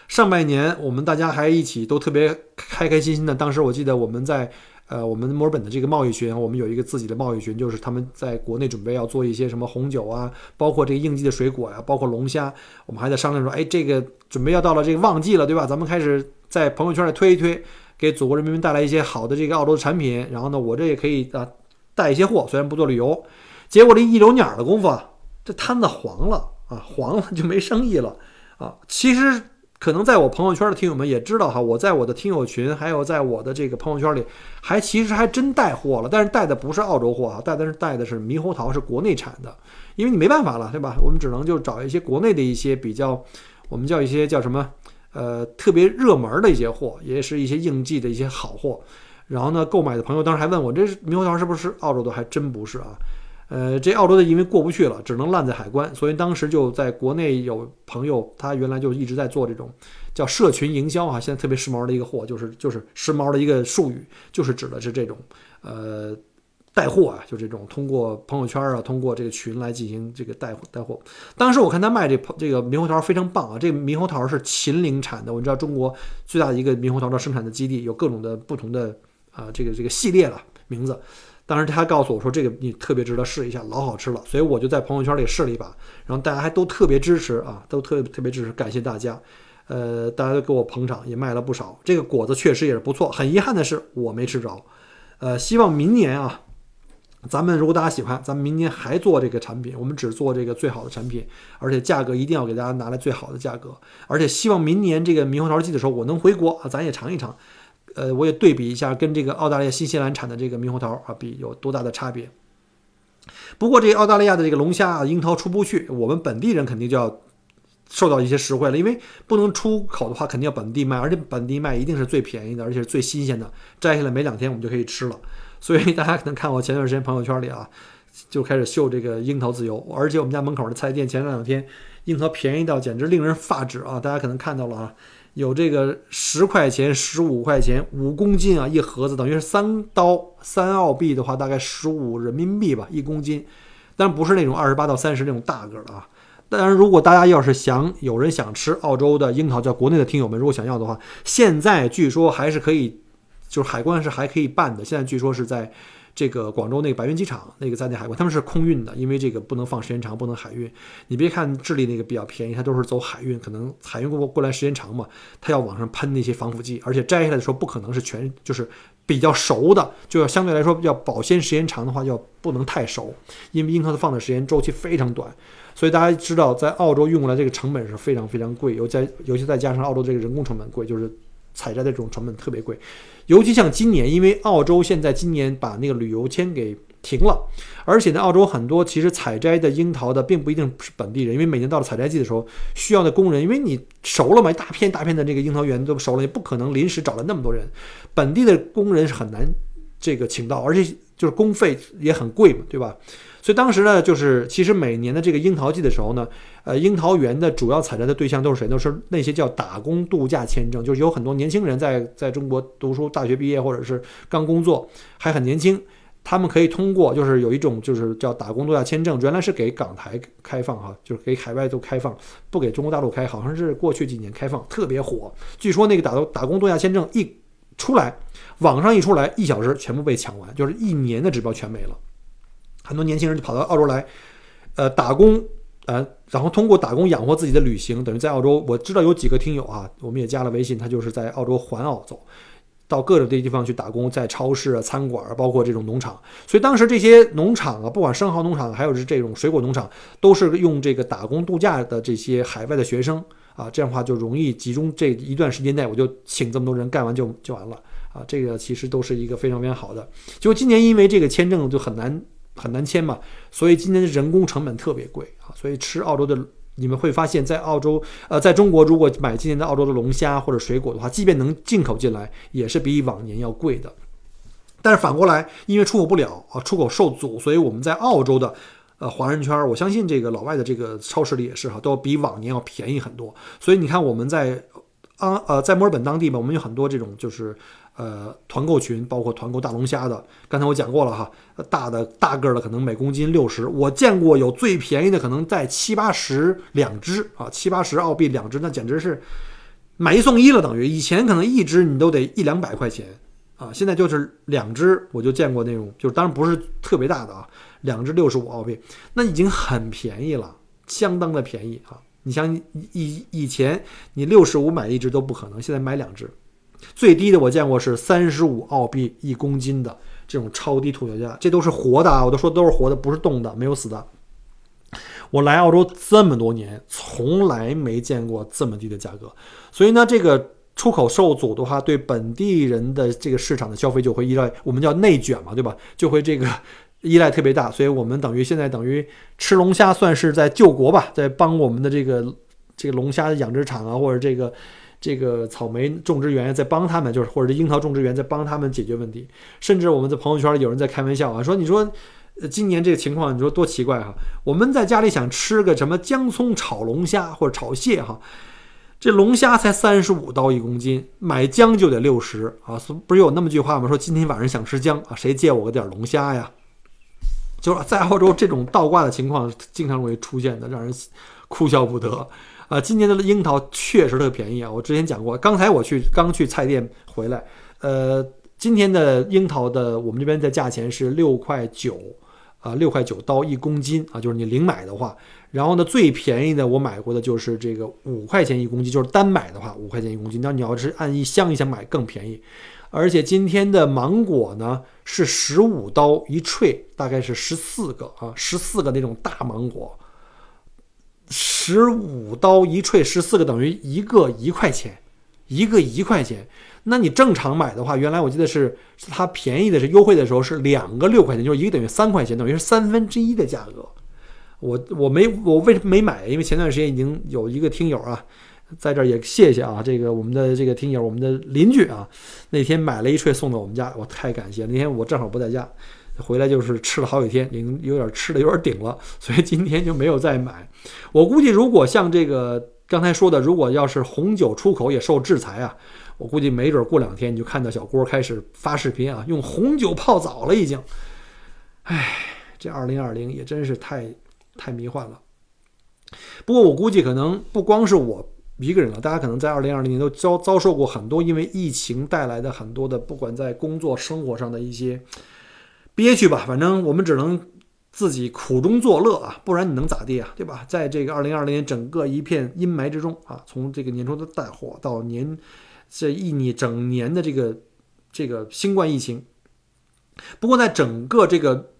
上半年我们大家还一起都特别开开心心的，当时我记得我们在。呃，我们墨尔本的这个贸易群，我们有一个自己的贸易群，就是他们在国内准备要做一些什么红酒啊，包括这个应季的水果呀，包括龙虾，我们还在商量说，哎，这个准备要到了这个旺季了，对吧？咱们开始在朋友圈里推一推，给祖国人民带来一些好的这个澳洲的产品。然后呢，我这也可以啊带一些货，虽然不做旅游。结果这一揉捻的功夫啊，这摊子黄了啊，黄了就没生意了啊。其实。可能在我朋友圈的听友们也知道哈，我在我的听友群，还有在我的这个朋友圈里，还其实还真带货了，但是带的不是澳洲货啊，带的是带的是猕猴桃，是国内产的，因为你没办法了，对吧？我们只能就找一些国内的一些比较，我们叫一些叫什么，呃，特别热门的一些货，也是一些应季的一些好货。然后呢，购买的朋友当时还问我，这猕猴桃是不是澳洲的？还真不是啊。呃，这澳洲的因为过不去了，只能烂在海关，所以当时就在国内有朋友，他原来就一直在做这种叫社群营销啊，现在特别时髦的一个货，就是就是时髦的一个术语，就是指的是这种呃带货啊，就这种通过朋友圈啊，通过这个群来进行这个带带货。当时我看他卖这这个猕猴桃非常棒啊，这个猕猴桃是秦岭产的，我知道中国最大的一个猕猴桃的生产的基地，有各种的不同的啊这个这个系列了名字。当时他告诉我说：“这个你特别值得试一下，老好吃了。”所以我就在朋友圈里试了一把，然后大家还都特别支持啊，都特特别支持，感谢大家。呃，大家都给我捧场，也卖了不少。这个果子确实也是不错。很遗憾的是我没吃着。呃，希望明年啊，咱们如果大家喜欢，咱们明年还做这个产品。我们只做这个最好的产品，而且价格一定要给大家拿来最好的价格。而且希望明年这个猕猴桃季的时候，我能回国啊，咱也尝一尝。呃，我也对比一下，跟这个澳大利亚、新西兰产的这个猕猴桃啊比有多大的差别。不过，这个澳大利亚的这个龙虾啊、樱桃出不去，我们本地人肯定就要受到一些实惠了，因为不能出口的话，肯定要本地卖，而且本地卖一定是最便宜的，而且是最新鲜的，摘下来没两天我们就可以吃了。所以大家可能看我前段时间朋友圈里啊，就开始秀这个樱桃自由，而且我们家门口的菜店前两天樱桃便宜到简直令人发指啊！大家可能看到了啊。有这个十块钱、十五块钱，五公斤啊，一盒子等于是三刀三澳币的话，大概十五人民币吧，一公斤。但不是那种二十八到三十那种大个的啊。当然，如果大家要是想有人想吃澳洲的樱桃，叫国内的听友们如果想要的话，现在据说还是可以，就是海关是还可以办的。现在据说是在。这个广州那个白云机场那个在内海关，他们是空运的，因为这个不能放时间长，不能海运。你别看智利那个比较便宜，它都是走海运，可能海运过过来时间长嘛，它要往上喷那些防腐剂，而且摘下来的时候不可能是全，就是比较熟的，就要相对来说要保鲜时间长的话，要不能太熟，因为樱桃的放的时间周期非常短，所以大家知道在澳洲运过来这个成本是非常非常贵，尤在尤其再加上澳洲这个人工成本贵，就是采摘的这种成本特别贵。尤其像今年，因为澳洲现在今年把那个旅游签给停了，而且呢，澳洲很多其实采摘的樱桃的并不一定是本地人，因为每年到了采摘季的时候，需要的工人，因为你熟了嘛，一大片大片的这个樱桃园都熟了，也不可能临时找了那么多人，本地的工人是很难这个请到，而且就是工费也很贵嘛，对吧？所以当时呢，就是其实每年的这个樱桃季的时候呢，呃，樱桃园的主要采摘的对象都是谁？都是那些叫打工度假签证，就是有很多年轻人在在中国读书，大学毕业或者是刚工作还很年轻，他们可以通过就是有一种就是叫打工度假签证，原来是给港台开放哈，就是给海外都开放，不给中国大陆开，好像是过去几年开放特别火。据说那个打打工度假签证一出来，网上一出来，一小时全部被抢完，就是一年的指标全没了。很多年轻人就跑到澳洲来，呃，打工，呃，然后通过打工养活自己的旅行，等于在澳洲，我知道有几个听友啊，我们也加了微信，他就是在澳洲环澳走，到各种地方去打工，在超市啊、餐馆，包括这种农场。所以当时这些农场啊，不管生蚝农场，还有是这种水果农场，都是用这个打工度假的这些海外的学生啊，这样的话就容易集中这一段时间内，我就请这么多人干完就就完了啊。这个其实都是一个非常非常好的。就今年因为这个签证就很难。很难签嘛，所以今年的人工成本特别贵啊，所以吃澳洲的，你们会发现在澳洲，呃，在中国如果买今年的澳洲的龙虾或者水果的话，即便能进口进来，也是比往年要贵的。但是反过来，因为出口不了啊，出口受阻，所以我们在澳洲的，呃，华人圈，我相信这个老外的这个超市里也是哈，都比往年要便宜很多。所以你看我们在，啊呃，在墨尔本当地吧，我们有很多这种就是。呃，团购群包括团购大龙虾的，刚才我讲过了哈，大的大个的可能每公斤六十，我见过有最便宜的可能在七八十两只啊，七八十澳币两只，那简直是买一送一了，等于以前可能一只你都得一两百块钱啊，现在就是两只，我就见过那种，就是当然不是特别大的啊，两只六十五澳币，那已经很便宜了，相当的便宜啊，你像以以前你六十五买一只都不可能，现在买两只。最低的我见过是三十五澳币一公斤的这种超低兔脚架，这都是活的啊！我都说都是活的，不是冻的，没有死的。我来澳洲这么多年，从来没见过这么低的价格。所以呢，这个出口受阻的话，对本地人的这个市场的消费就会依赖，我们叫内卷嘛，对吧？就会这个 依赖特别大。所以我们等于现在等于吃龙虾算是在救国吧，在帮我们的这个这个龙虾的养殖场啊，或者这个。这个草莓种植园在帮他们，就是或者樱桃种植园在帮他们解决问题。甚至我们在朋友圈有人在开玩笑啊，说你说，今年这个情况，你说多奇怪哈？我们在家里想吃个什么姜葱炒龙虾或者炒蟹哈，这龙虾才三十五刀一公斤，买姜就得六十啊！不是有那么句话吗？说今天晚上想吃姜啊，谁借我个点龙虾呀？就是在澳洲这种倒挂的情况经常会出现的，让人哭笑不得。啊，今年的樱桃确实特别便宜啊！我之前讲过，刚才我去刚去菜店回来，呃，今天的樱桃的我们这边的价钱是六块九，啊，六块九刀一公斤啊，就是你零买的话。然后呢，最便宜的我买过的就是这个五块钱一公斤，就是单买的话五块钱一公斤。那你要是按一箱一箱买更便宜。而且今天的芒果呢是十五刀一串，大概是十四个啊，十四个那种大芒果。十五刀一串，十四个等于一个一块钱，一个一块钱。那你正常买的话，原来我记得是它便宜的是优惠的时候是两个六块钱，就是一个等于三块钱，等于是三分之一的价格。我我没我为什么没买？因为前段时间已经有一个听友啊，在这也谢谢啊，这个我们的这个听友，我们的邻居啊，那天买了一串送到我们家，我太感谢。那天我正好不在家。回来就是吃了好几天，已经有点吃的有点顶了，所以今天就没有再买。我估计如果像这个刚才说的，如果要是红酒出口也受制裁啊，我估计没准过两天你就看到小郭开始发视频啊，用红酒泡澡了已经。唉，这二零二零也真是太太迷幻了。不过我估计可能不光是我一个人了，大家可能在二零二零年都遭遭受过很多因为疫情带来的很多的，不管在工作生活上的一些憋屈吧。反正我们只能自己苦中作乐啊，不然你能咋地啊？对吧？在这个二零二零年整个一片阴霾之中啊，从这个年初的大火到年这一年整年的这个这个新冠疫情，不过在整个这个。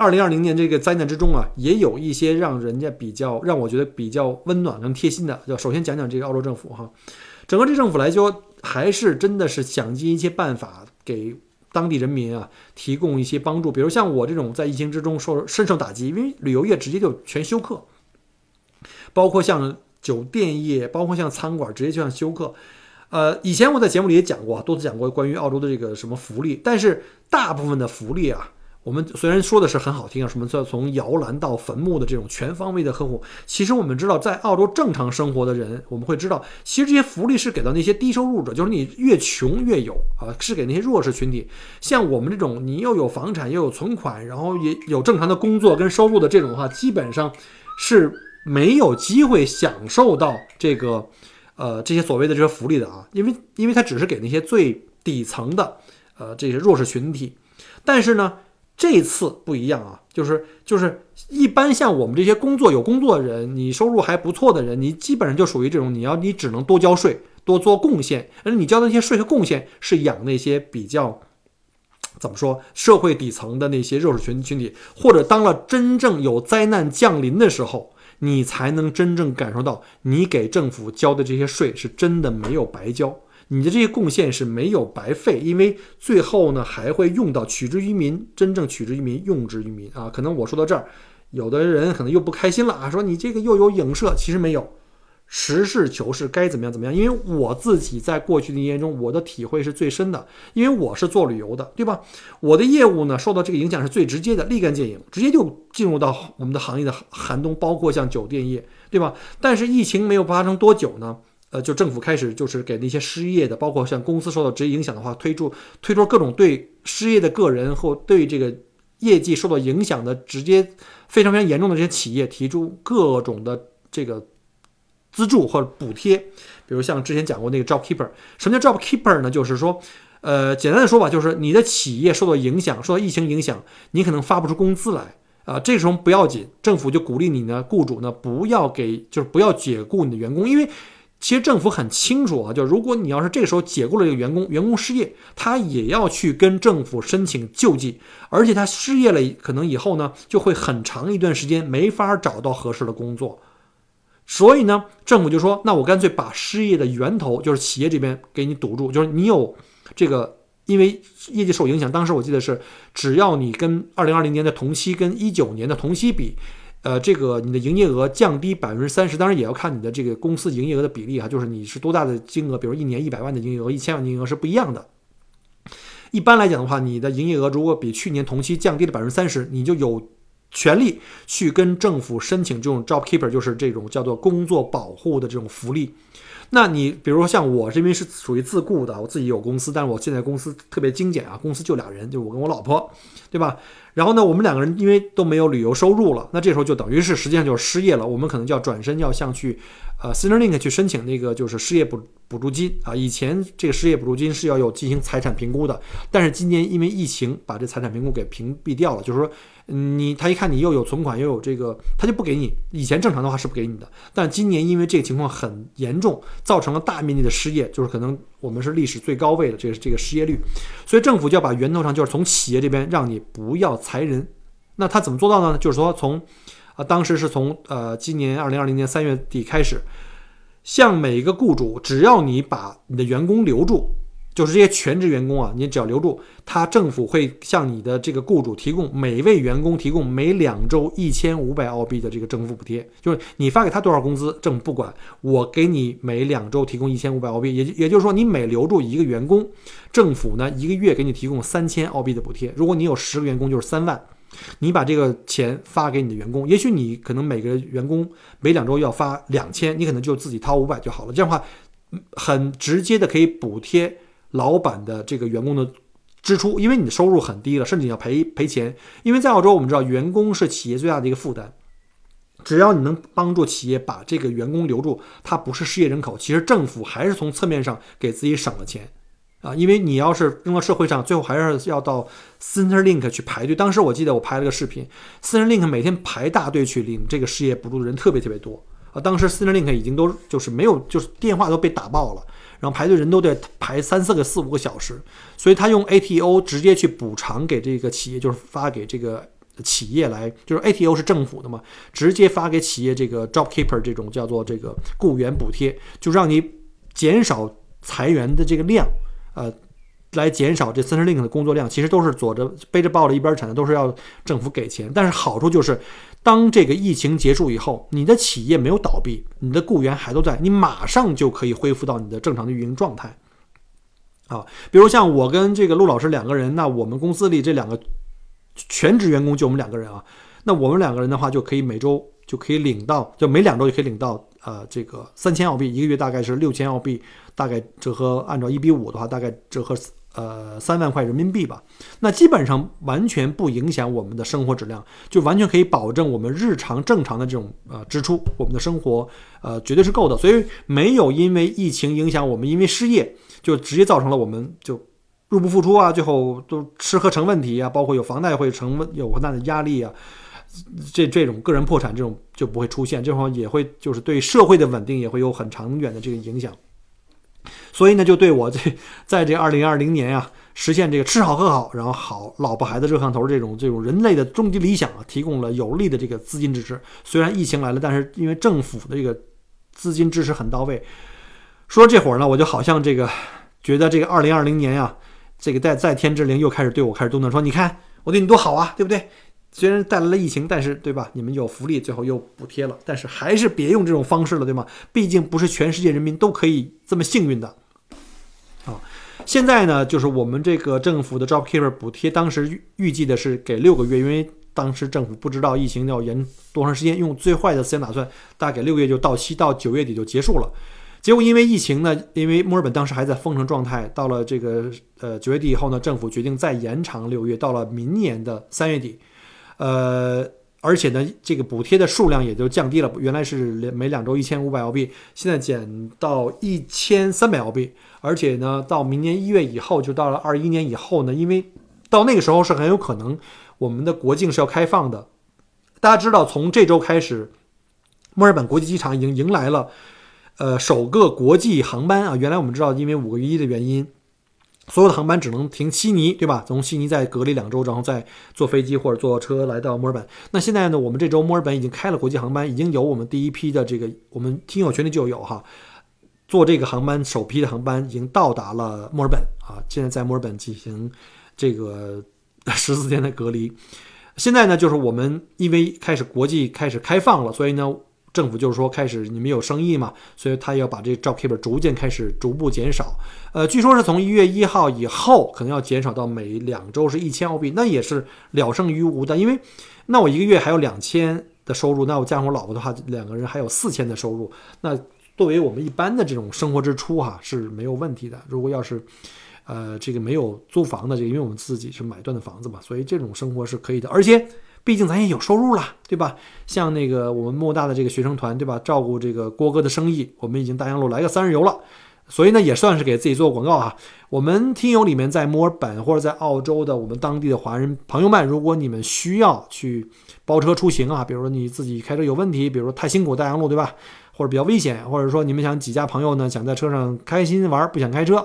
二零二零年这个灾难之中啊，也有一些让人家比较让我觉得比较温暖跟贴心的。就首先讲讲这个澳洲政府哈，整个这政府来说，还是真的是想尽一切办法给当地人民啊提供一些帮助。比如像我这种在疫情之中受深受打击，因为旅游业直接就全休克，包括像酒店业，包括像餐馆，直接就像休克。呃，以前我在节目里也讲过，多次讲过关于澳洲的这个什么福利，但是大部分的福利啊。我们虽然说的是很好听啊，什么叫从摇篮到坟墓的这种全方位的呵护，其实我们知道，在澳洲正常生活的人，我们会知道，其实这些福利是给到那些低收入者，就是你越穷越有啊，是给那些弱势群体。像我们这种，你又有房产又有存款，然后也有正常的工作跟收入的这种的话，基本上是没有机会享受到这个，呃，这些所谓的这些福利的啊，因为因为它只是给那些最底层的，呃，这些弱势群体，但是呢。这次不一样啊，就是就是一般像我们这些工作有工作的人，你收入还不错的人，你基本上就属于这种，你要你只能多交税，多做贡献，而你交的那些税和贡献是养那些比较怎么说社会底层的那些弱势群群体，或者当了真正有灾难降临的时候，你才能真正感受到你给政府交的这些税是真的没有白交。你的这些贡献是没有白费，因为最后呢还会用到取之于民，真正取之于民，用之于民啊。可能我说到这儿，有的人可能又不开心了啊，说你这个又有影射，其实没有，实事求是，该怎么样怎么样。因为我自己在过去的一年中，我的体会是最深的，因为我是做旅游的，对吧？我的业务呢受到这个影响是最直接的，立竿见影，直接就进入到我们的行业的寒冬，包括像酒店业，对吧？但是疫情没有发生多久呢？呃，就政府开始就是给那些失业的，包括像公司受到直接影响的话，推出推出各种对失业的个人或对这个业绩受到影响的直接非常非常严重的这些企业提出各种的这个资助或者补贴，比如像之前讲过那个 Job Keeper，什么叫 Job Keeper 呢？就是说，呃，简单的说吧，就是你的企业受到影响，受到疫情影响，你可能发不出工资来啊，这时候不要紧，政府就鼓励你呢，雇主呢不要给，就是不要解雇你的员工，因为。其实政府很清楚啊，就如果你要是这个时候解雇了这个员工，员工失业，他也要去跟政府申请救济，而且他失业了，可能以后呢就会很长一段时间没法找到合适的工作。所以呢，政府就说，那我干脆把失业的源头，就是企业这边给你堵住，就是你有这个，因为业绩受影响，当时我记得是，只要你跟二零二零年的同期跟一九年的同期比。呃，这个你的营业额降低百分之三十，当然也要看你的这个公司营业额的比例啊，就是你是多大的金额，比如一年一百万的营业额，一千万的营业额是不一样的。一般来讲的话，你的营业额如果比去年同期降低了百分之三十，你就有权利去跟政府申请这种 job keeper，就是这种叫做工作保护的这种福利。那你比如说像我这边是属于自雇的，我自己有公司，但是我现在公司特别精简啊，公司就俩人，就我跟我老婆，对吧？然后呢，我们两个人因为都没有旅游收入了，那这时候就等于是实际上就是失业了。我们可能就要转身要向去，呃，Centrelink 去申请那个就是失业补补助金啊。以前这个失业补助金是要有进行财产评估的，但是今年因为疫情把这财产评估给屏蔽掉了，就是说。你他一看你又有存款又有这个，他就不给你。以前正常的话是不给你的，但今年因为这个情况很严重，造成了大面积的失业，就是可能我们是历史最高位的这个这个失业率，所以政府就要把源头上就是从企业这边让你不要裁人。那他怎么做到呢？就是说从，啊当时是从呃今年二零二零年三月底开始，向每一个雇主，只要你把你的员工留住。就是这些全职员工啊，你只要留住他，政府会向你的这个雇主提供每位员工提供每两周一千五百澳币的这个政府补贴。就是你发给他多少工资，政府不管，我给你每两周提供一千五百澳币。也也就是说，你每留住一个员工，政府呢一个月给你提供三千澳币的补贴。如果你有十个员工，就是三万。你把这个钱发给你的员工，也许你可能每个员工每两周要发两千，你可能就自己掏五百就好了。这样的话，很直接的可以补贴老板的这个员工的支出，因为你的收入很低了，甚至你要赔赔钱。因为在澳洲，我们知道员工是企业最大的一个负担。只要你能帮助企业把这个员工留住，他不是失业人口，其实政府还是从侧面上给自己省了钱。啊，因为你要是扔到社会上，最后还是要到 Centerlink 去排队。当时我记得我拍了个视频，Centerlink 每天排大队去领这个失业补助的人特别特别多啊。当时 Centerlink 已经都就是没有，就是电话都被打爆了，然后排队人都得排三四个、四五个小时。所以他用 ATO 直接去补偿给这个企业，就是发给这个企业来，就是 ATO 是政府的嘛，直接发给企业这个 JobKeeper 这种叫做这个雇员补贴，就让你减少裁员的这个量。呃，来减少这 Centrelink 的工作量，其实都是左着背着抱着一边产的，都是要政府给钱。但是好处就是，当这个疫情结束以后，你的企业没有倒闭，你的雇员还都在，你马上就可以恢复到你的正常的运营状态。啊，比如像我跟这个陆老师两个人，那我们公司里这两个全职员工就我们两个人啊，那我们两个人的话就可以每周就可以领到，就每两周就可以领到。呃，这个三千澳币一个月大概是六千澳币，大概折合按照一比五的话，大概折合呃三万块人民币吧。那基本上完全不影响我们的生活质量，就完全可以保证我们日常正常的这种呃支出，我们的生活呃绝对是够的。所以没有因为疫情影响我们，因为失业就直接造成了我们就入不敷出啊，最后都吃喝成问题啊，包括有房贷会成有很大的压力啊。这这种个人破产这种就不会出现，这种也会就是对社会的稳定也会有很长远的这个影响。所以呢，就对我这在这二零二零年呀，实现这个吃好喝好，然后好老婆孩子热炕头这种这种人类的终极理想啊，提供了有力的这个资金支持。虽然疫情来了，但是因为政府的这个资金支持很到位。说这会儿呢，我就好像这个觉得这个二零二零年呀，这个在在天之灵又开始对我开始动怒，说你看我对你多好啊，对不对？虽然带来了疫情，但是对吧？你们有福利，最后又补贴了，但是还是别用这种方式了，对吗？毕竟不是全世界人民都可以这么幸运的。啊，现在呢，就是我们这个政府的 JobKeeper 补贴，当时预计的是给六个月，因为当时政府不知道疫情要延多长时间，用最坏的思想打算，大概六月就到期，到九月底就结束了。结果因为疫情呢，因为墨尔本当时还在封城状态，到了这个呃九月底以后呢，政府决定再延长六月，到了明年的三月底。呃，而且呢，这个补贴的数量也就降低了，原来是每两周一千五百澳币，现在减到一千三百澳币。而且呢，到明年一月以后，就到了二一年以后呢，因为到那个时候是很有可能我们的国境是要开放的。大家知道，从这周开始，墨尔本国际机场已经迎来了呃首个国际航班啊。原来我们知道，因为五个一的原因。所有的航班只能停悉尼，对吧？从悉尼再隔离两周，然后再坐飞机或者坐车来到墨尔本。那现在呢？我们这周墨尔本已经开了国际航班，已经有我们第一批的这个，我们听友群里就有哈，坐这个航班首批的航班已经到达了墨尔本啊，现在在墨尔本进行这个十四天的隔离。现在呢，就是我们因为开始国际开始开放了，所以呢。政府就是说，开始你们有生意嘛，所以他要把这 JobKeeper 逐渐开始逐步减少。呃，据说是从一月一号以后，可能要减少到每两周是一千澳币，那也是了胜于无的。因为那我一个月还有两千的收入，那我加上我老婆的话，两个人还有四千的收入。那作为我们一般的这种生活支出哈是没有问题的。如果要是呃这个没有租房的这个，因为我们自己是买断的房子嘛，所以这种生活是可以的，而且。毕竟咱也有收入了，对吧？像那个我们莫大的这个学生团，对吧？照顾这个郭哥的生意，我们已经大洋路来个三日游了，所以呢，也算是给自己做广告哈。我们听友里面在墨尔本或者在澳洲的我们当地的华人朋友们，如果你们需要去包车出行啊，比如说你自己开车有问题，比如说太辛苦大洋路，对吧？或者比较危险，或者说你们想几家朋友呢，想在车上开心玩，不想开车，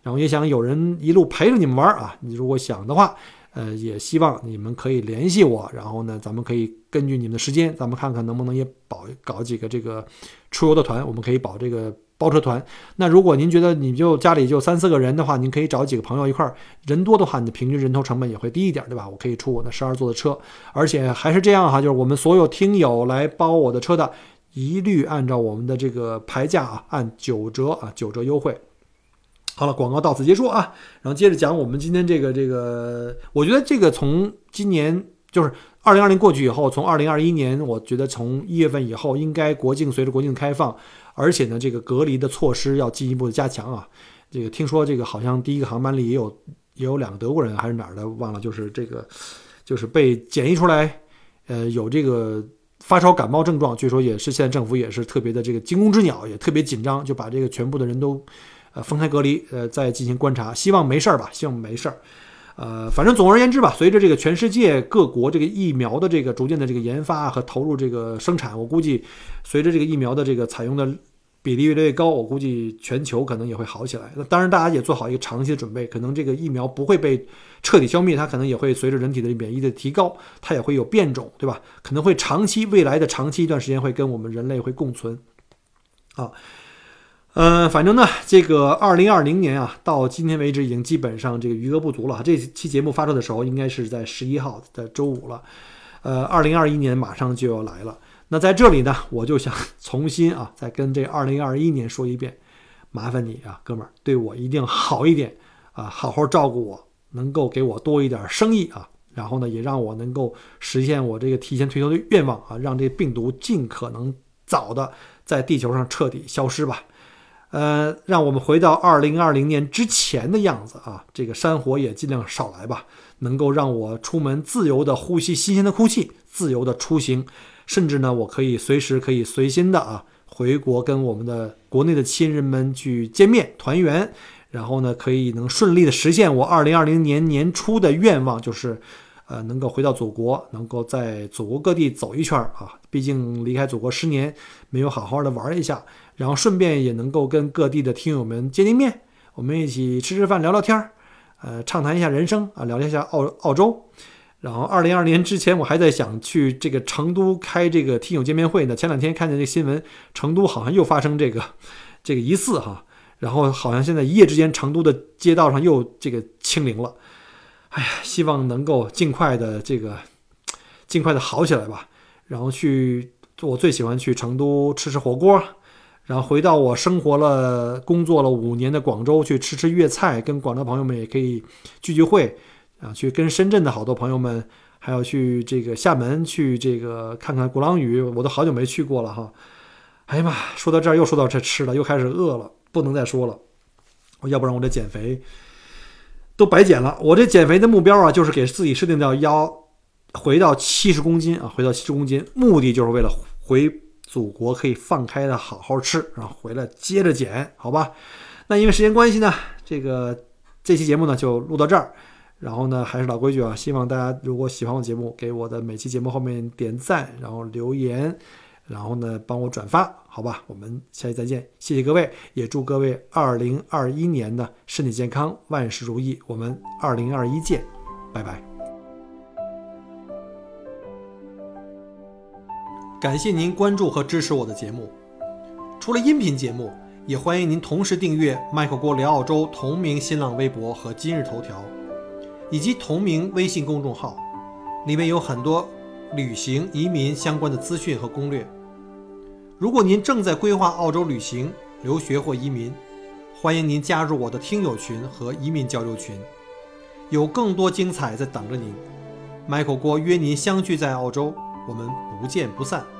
然后也想有人一路陪着你们玩啊，你如果想的话。呃，也希望你们可以联系我，然后呢，咱们可以根据你们的时间，咱们看看能不能也保搞几个这个出游的团，我们可以保这个包车团。那如果您觉得你就家里就三四个人的话，您可以找几个朋友一块儿，人多的话，你的平均人头成本也会低一点，对吧？我可以出我的十二座的车，而且还是这样哈，就是我们所有听友来包我的车的，一律按照我们的这个牌价啊，按九折啊，九折优惠。好了，广告到此结束啊，然后接着讲我们今天这个这个，我觉得这个从今年就是二零二零过去以后，从二零二一年，我觉得从一月份以后，应该国境随着国境开放，而且呢，这个隔离的措施要进一步的加强啊。这个听说这个好像第一个航班里也有也有两个德国人还是哪儿的忘了，就是这个就是被检疫出来，呃，有这个发烧感冒症状，据说也是现在政府也是特别的这个惊弓之鸟，也特别紧张，就把这个全部的人都呃分开隔离，呃，再进行观察，希望没事儿吧，希望没事儿。呃，反正总而言之吧，随着这个全世界各国这个疫苗的这个逐渐的这个研发和投入这个生产，我估计随着这个疫苗的这个采用的比例越来越高，我估计全球可能也会好起来。那当然，大家也做好一个长期的准备，可能这个疫苗不会被彻底消灭，它可能也会随着人体的免疫的提高，它也会有变种，对吧？可能会长期未来的长期一段时间会跟我们人类会共存，啊。嗯，反正呢，这个二零二零年啊，到今天为止已经基本上这个余额不足了。这期节目发出的时候，应该是在十一号的周五了。呃，二零二一年马上就要来了。那在这里呢，我就想重新啊，再跟这二零二一年说一遍，麻烦你啊，哥们儿，对我一定好一点啊，好好照顾我，能够给我多一点生意啊，然后呢，也让我能够实现我这个提前退休的愿望啊，让这病毒尽可能早的在地球上彻底消失吧。呃，让我们回到二零二零年之前的样子啊！这个山火也尽量少来吧，能够让我出门自由的呼吸新鲜的空气，自由的出行，甚至呢，我可以随时可以随心的啊回国跟我们的国内的亲人们去见面团圆，然后呢，可以能顺利的实现我二零二零年年初的愿望，就是呃能够回到祖国，能够在祖国各地走一圈啊！毕竟离开祖国十年，没有好好的玩一下。然后顺便也能够跟各地的听友们见见面，我们一起吃吃饭、聊聊天儿，呃，畅谈一下人生啊，聊一下澳澳洲。然后二零二年之前，我还在想去这个成都开这个听友见面会呢。前两天看见这新闻，成都好像又发生这个 这个疑似哈，然后好像现在一夜之间成都的街道上又这个清零了。哎呀，希望能够尽快的这个尽快的好起来吧。然后去，我最喜欢去成都吃吃火锅。然后回到我生活了、工作了五年的广州去吃吃粤菜，跟广州朋友们也可以聚聚会，啊，去跟深圳的好多朋友们，还要去这个厦门去这个看看鼓浪屿，我都好久没去过了哈。哎呀妈，说到这儿又说到这吃了，又开始饿了，不能再说了，要不然我这减肥都白减了。我这减肥的目标啊，就是给自己设定到腰回到七十公斤啊，回到七十公斤，目的就是为了回。祖国可以放开的好好吃，然后回来接着减，好吧？那因为时间关系呢，这个这期节目呢就录到这儿。然后呢，还是老规矩啊，希望大家如果喜欢我节目，给我的每期节目后面点赞，然后留言，然后呢帮我转发，好吧？我们下期再见，谢谢各位，也祝各位二零二一年的身体健康，万事如意。我们二零二一见，拜拜。感谢您关注和支持我的节目。除了音频节目，也欢迎您同时订阅“麦克郭聊澳洲”同名新浪微博和今日头条，以及同名微信公众号，里面有很多旅行、移民相关的资讯和攻略。如果您正在规划澳洲旅行、留学或移民，欢迎您加入我的听友群和移民交流群，有更多精彩在等着您。麦克郭约您相聚在澳洲。我们不见不散。